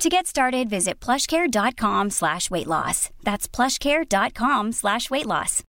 To get started, visit plushcare.com slash weight loss. That's plushcare.com slash weight loss.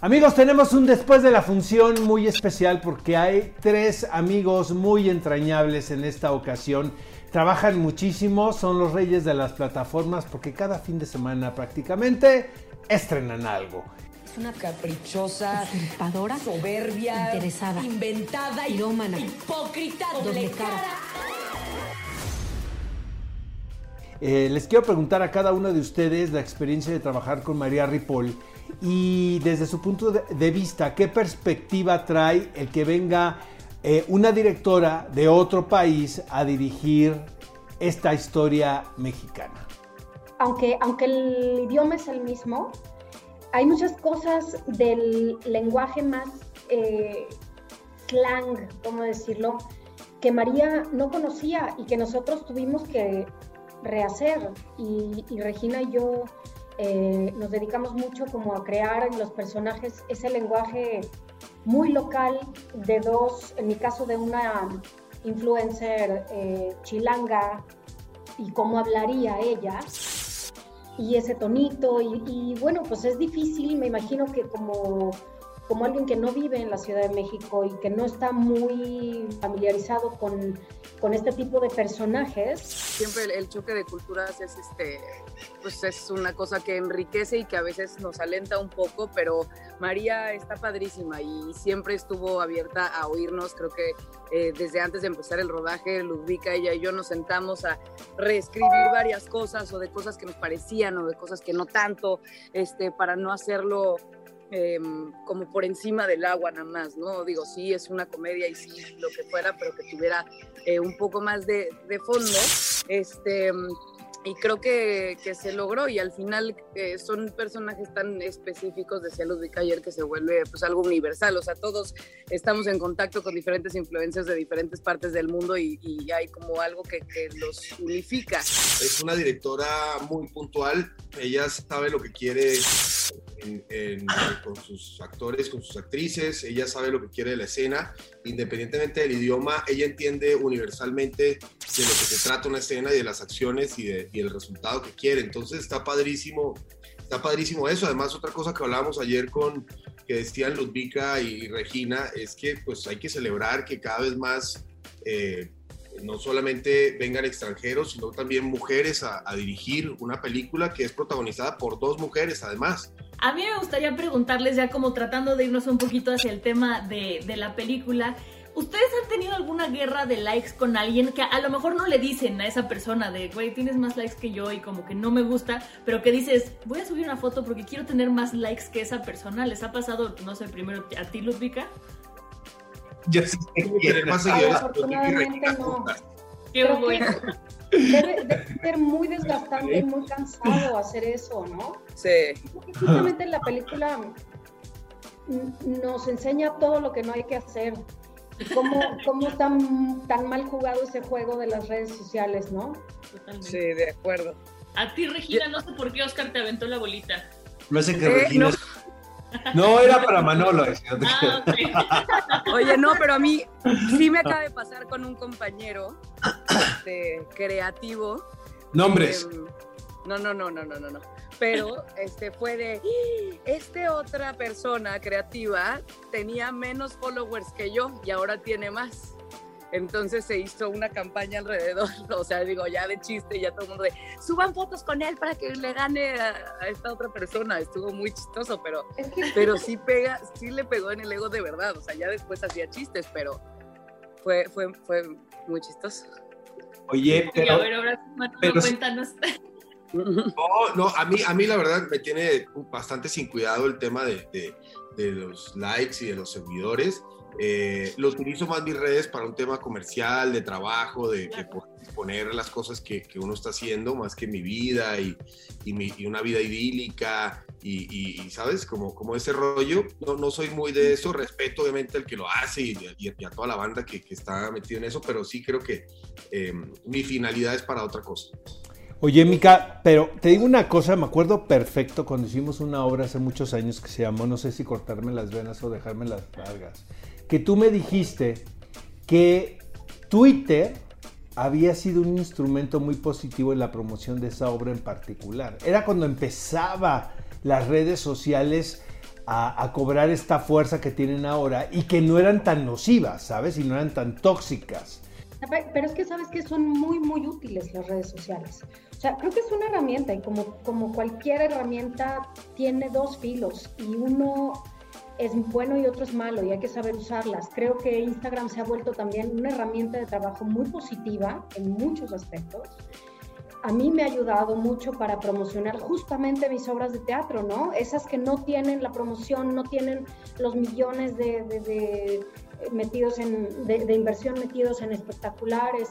Amigos, tenemos un después de la función muy especial porque hay tres amigos muy entrañables en esta ocasión. Trabajan muchísimo, son los reyes de las plataformas porque cada fin de semana prácticamente estrenan algo. Es una caprichosa, usurpadora, soberbia, interesada, inventada, pirómana, hipócrita, doble cara. Eh, les quiero preguntar a cada uno de ustedes la experiencia de trabajar con María Ripoll y desde su punto de, de vista, ¿qué perspectiva trae el que venga eh, una directora de otro país a dirigir esta historia mexicana? aunque, aunque el idioma es el mismo, hay muchas cosas del lenguaje más eh, slang, ¿cómo decirlo?, que María no conocía y que nosotros tuvimos que rehacer. Y, Regina y yo eh, nos dedicamos mucho como a crear en los personajes ese lenguaje muy local de dos, en mi caso de una influencer eh, chilanga y cómo hablaría ella y ese tonito y, y, bueno, pues es difícil, me imagino que como, como alguien que no vive en la Ciudad de México y que no está muy familiarizado con, con este tipo de personajes. Siempre el, choque de culturas es este, pues es una cosa que enriquece y que a veces nos alenta un poco, pero María está padrísima y siempre estuvo abierta a oírnos. Creo que eh, desde antes de empezar el rodaje, Ludvika, ella y yo nos sentamos a reescribir varias cosas o de cosas que nos parecían o de cosas que no tanto, este, para no hacerlo eh, como por encima del agua nada más, ¿no? Digo, sí, es una comedia y sí, lo que fuera, pero que tuviera eh, un poco más de, de fondo. Este, y creo que, que, se logró y al final eh, son personajes tan específicos, decía Ludwig ayer, que se vuelve pues algo universal, o sea, todos estamos en contacto con diferentes influencias de diferentes partes del mundo y, y hay como algo que, que, los unifica. Es una directora muy puntual, ella sabe lo que quiere con sus actores, con sus actrices, ella sabe lo que quiere de la escena, independientemente del idioma, ella entiende universalmente de lo que se trata una escena y de las acciones y, el resultado que quiere. Entonces está padrísimo, está padrísimo eso. Además, otra cosa que hablábamos ayer con que decían Ludvika y Regina es que pues hay que celebrar que cada vez más eh, no solamente vengan extranjeros, sino también mujeres a, a, dirigir una película que es protagonizada por dos mujeres además. A mí me gustaría preguntarles ya como tratando de irnos un poquito hacia el tema de, de la película, ¿Ustedes han tenido alguna guerra de likes con alguien que a lo mejor no le dicen a esa persona de, güey, tienes más likes que yo y como que no me gusta, pero que dices, voy a subir una foto porque quiero tener más likes que esa persona? ¿Les ha pasado, no sé, primero a ti, Ludvika? Yo sí que más seguidores. Afortunadamente no. Qué bueno. Debe, debe, ser muy desgastante y muy cansado hacer eso, ¿no? Sí. Justamente la película nos enseña todo lo que no hay que hacer. ¿Cómo, cómo tan, tan mal jugado ese juego de las redes sociales, no? Totalmente. Sí, de acuerdo. A ti, Regina, no sé por qué Oscar te aventó la bolita. No sé qué, Regina. No. No, era para Manolo. Ah, okay. Oye, no, pero a mí sí me acaba de pasar con un compañero este, creativo. Nombres. Eh, no, no, no, no, no, no, no. Pero este fue de este otra persona creativa tenía menos followers que yo y ahora tiene más. Entonces se hizo una campaña alrededor, o sea, digo, ya de chiste, ya todo el mundo de, suban fotos con él para que le gane a, a esta otra persona. Estuvo muy chistoso, pero, pero sí pega, sí le pegó en el ego de verdad. O sea, ya después hacía chistes, pero fue, fue, fue muy chistoso. Oye, pero... Y a ver, ahora, Manolo, pero, cuéntanos. No, no, a mí, a mí la verdad me tiene bastante sin cuidado el tema de, de, de los likes y de los seguidores Eh, lo utilizo más mis redes para un tema comercial, de trabajo, de, de poner las cosas que, que, uno está haciendo, más que mi vida y, y, mi, y una vida idílica y, y, ¿sabes? Como, como ese rollo. No, no soy muy de eso, respeto obviamente al que lo hace y, a toda la banda que, que, está metido en eso, pero sí creo que eh, mi finalidad es para otra cosa. Oye, Mica, pero te digo una cosa, me acuerdo perfecto cuando hicimos una obra hace muchos años que se llamó No sé si cortarme las venas o dejarme las largas, que tú me dijiste que Twitter había sido un instrumento muy positivo en la promoción de esa obra en particular. Era cuando empezaba las redes sociales a, a, cobrar esta fuerza que tienen ahora y que no eran tan nocivas, ¿sabes? Y no eran tan tóxicas. Pero es que sabes que son muy, muy útiles las redes sociales. O sea, creo que es una herramienta y como, como cualquier herramienta tiene dos filos y uno es bueno y otro es malo y hay que saber usarlas. Creo que Instagram se ha vuelto también una herramienta de trabajo muy positiva en muchos aspectos. A mí me ha ayudado mucho para promocionar justamente mis obras de teatro, ¿no? Esas que no tienen la promoción, no tienen los millones de, de, de metidos en, de, inversión metidos en espectaculares,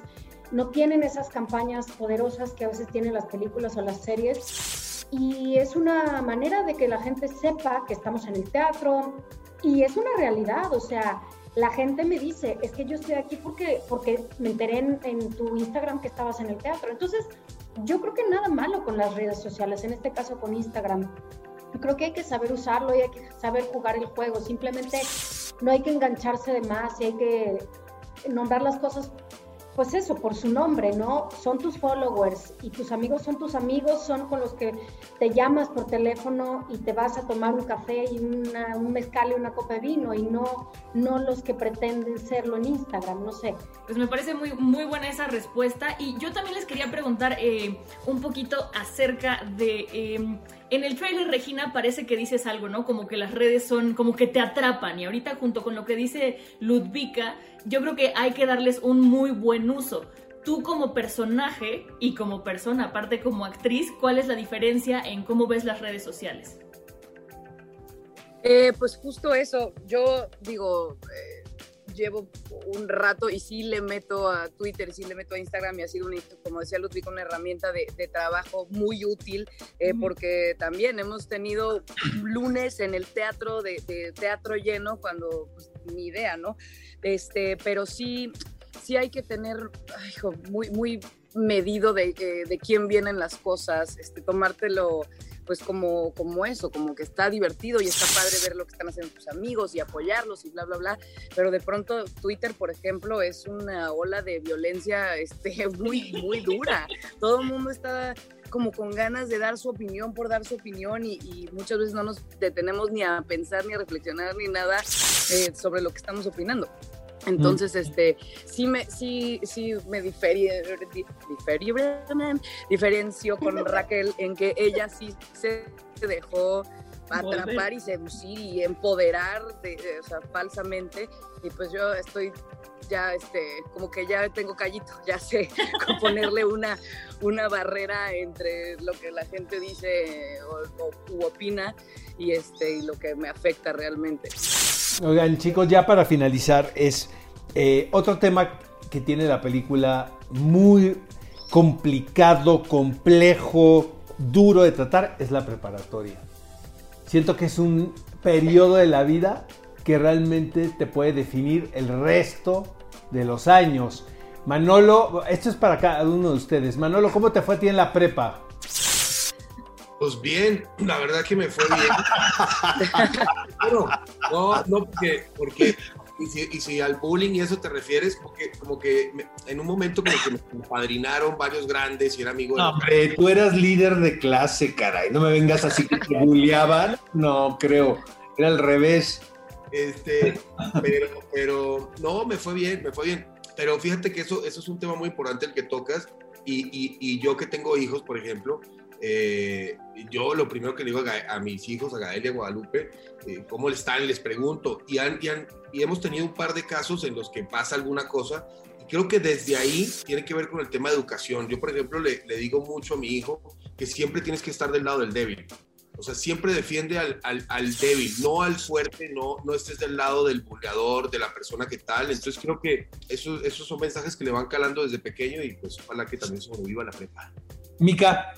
no tienen esas campañas poderosas que a veces tienen las películas o las series. Y es una manera de que la gente sepa que estamos en el teatro y es una realidad, o sea, la gente me dice, es que yo estoy aquí porque, porque me enteré en, tu Instagram que estabas en el teatro. Entonces, yo creo que nada malo con las redes sociales, en este caso con Instagram. Creo que hay que saber usarlo y hay que saber jugar el juego. Simplemente no hay que engancharse de más y hay que nombrar las cosas pues eso, por su nombre, ¿no? Son tus followers y tus amigos son tus amigos, son con los que te llamas por teléfono y te vas a tomar un café y una, un mezcal y una copa de vino y no, no los que pretenden serlo en Instagram, no sé. Pues me parece muy, muy buena esa respuesta y yo también les quería preguntar eh, un poquito acerca de... Eh, en el trailer, Regina, parece que dices algo, ¿no? Como que las redes son, como que te atrapan. Y ahorita, junto con lo que dice Ludvika, yo creo que hay que darles un muy buen uso. Tú como personaje y como persona, aparte como actriz, ¿cuál es la diferencia en cómo ves las redes sociales? Eh, pues justo eso. Yo digo, eh, llevo un rato y sí le meto a Twitter, sí le meto a Instagram y ha sido, un, como decía Ludwig, una herramienta de, de trabajo muy útil eh, porque también hemos tenido lunes en el teatro de, de teatro lleno cuando pues, ni idea, ¿no? Este, pero sí, sí hay que tener ay, hijo, muy, muy medido de, de, de quién vienen las cosas, este, tomártelo pues como, como eso, como que está divertido y está padre ver lo que están haciendo tus amigos y apoyarlos y bla, bla, bla. Pero de pronto Twitter, por ejemplo, es una ola de violencia este, muy, muy dura. Todo el mundo está como con ganas de dar su opinión por dar su opinión y, muchas veces no nos detenemos ni a pensar ni a reflexionar ni nada eh, sobre lo que estamos opinando. Entonces, mm. este, sí me, sí, sí me diferi, diferi, diferencio con Raquel en que ella sí se dejó atrapar y seducir y empoderar de, de, o sea, falsamente. Y pues yo estoy ya, este, como que ya tengo callito, ya sé ponerle una, una barrera entre lo que la gente dice o, o u opina y, este, y lo que me afecta realmente. Oigan, chicos, ya para finalizar, es eh, otro tema que tiene la película muy complicado, complejo, duro de tratar, es la preparatoria. Siento que es un periodo de la vida que realmente te puede definir el resto de los años. Manolo, esto es para cada uno de ustedes. Manolo, ¿cómo te fue a ti en la prepa? Pues bien, la verdad que me fue bien. bueno, no, no, porque, porque y, si, y si, al bullying y eso te refieres, porque como que me, en un momento como que me padrinaron varios grandes y era amigo de... No, hombre, tú eras líder de clase, caray. No me vengas así que te bulleaban. No, creo. Era al revés. Este, pero, pero no, me fue bien, me fue bien. Pero fíjate que eso, eso es un tema muy importante el que tocas. Y, y, y yo que tengo hijos, por ejemplo, eh, yo lo primero que le digo a, a, mis hijos, a Gael y a Guadalupe, eh, cómo están, les pregunto. Y, han, y, han, y, hemos tenido un par de casos en los que pasa alguna cosa. Y creo que desde ahí tiene que ver con el tema de educación. Yo, por ejemplo, le, le digo mucho a mi hijo que siempre tienes que estar del lado del débil. O sea, siempre defiende al, al, al débil, no al fuerte, no, no estés del lado del buleador, de la persona que tal. Entonces creo que eso, esos son mensajes que le van calando desde pequeño y pues ojalá que también sobreviva la prepa. Mica,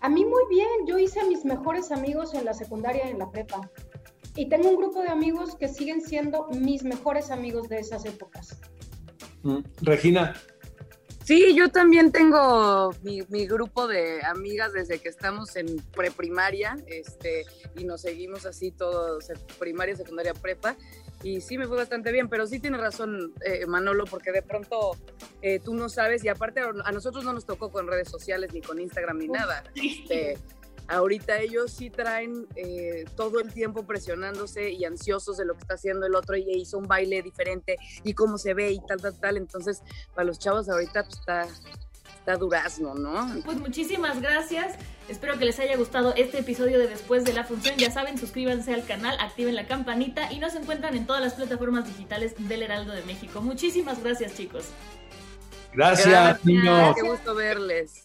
A mí muy bien, yo hice a mis mejores amigos en la secundaria y en la prepa. Y tengo un grupo de amigos que siguen siendo mis mejores amigos de esas épocas. mm, Regina, Sí, yo también tengo mi, mi grupo de amigas desde que estamos en preprimaria, este, y nos seguimos así todos, primaria, secundaria, prepa, y sí me fue bastante bien, pero sí tiene razón eh, Manolo, porque de pronto eh, tú no sabes, y aparte a nosotros no nos tocó con redes sociales, ni con Instagram, ni nada. Este, ahorita ellos sí traen eh, todo el tiempo presionándose y ansiosos de lo que está haciendo el otro, y hizo un baile diferente, y cómo se ve, y tal, tal, tal, entonces para los chavos ahorita pues, está, está durazno, ¿no? Pues muchísimas gracias. Espero que les haya gustado este episodio de Después de la Función. Ya saben, suscríbanse al canal, activen la campanita y nos encuentran en todas las plataformas digitales del Heraldo de México. Muchísimas gracias, chicos. gracias, Gracias, niños. Qué gusto verles.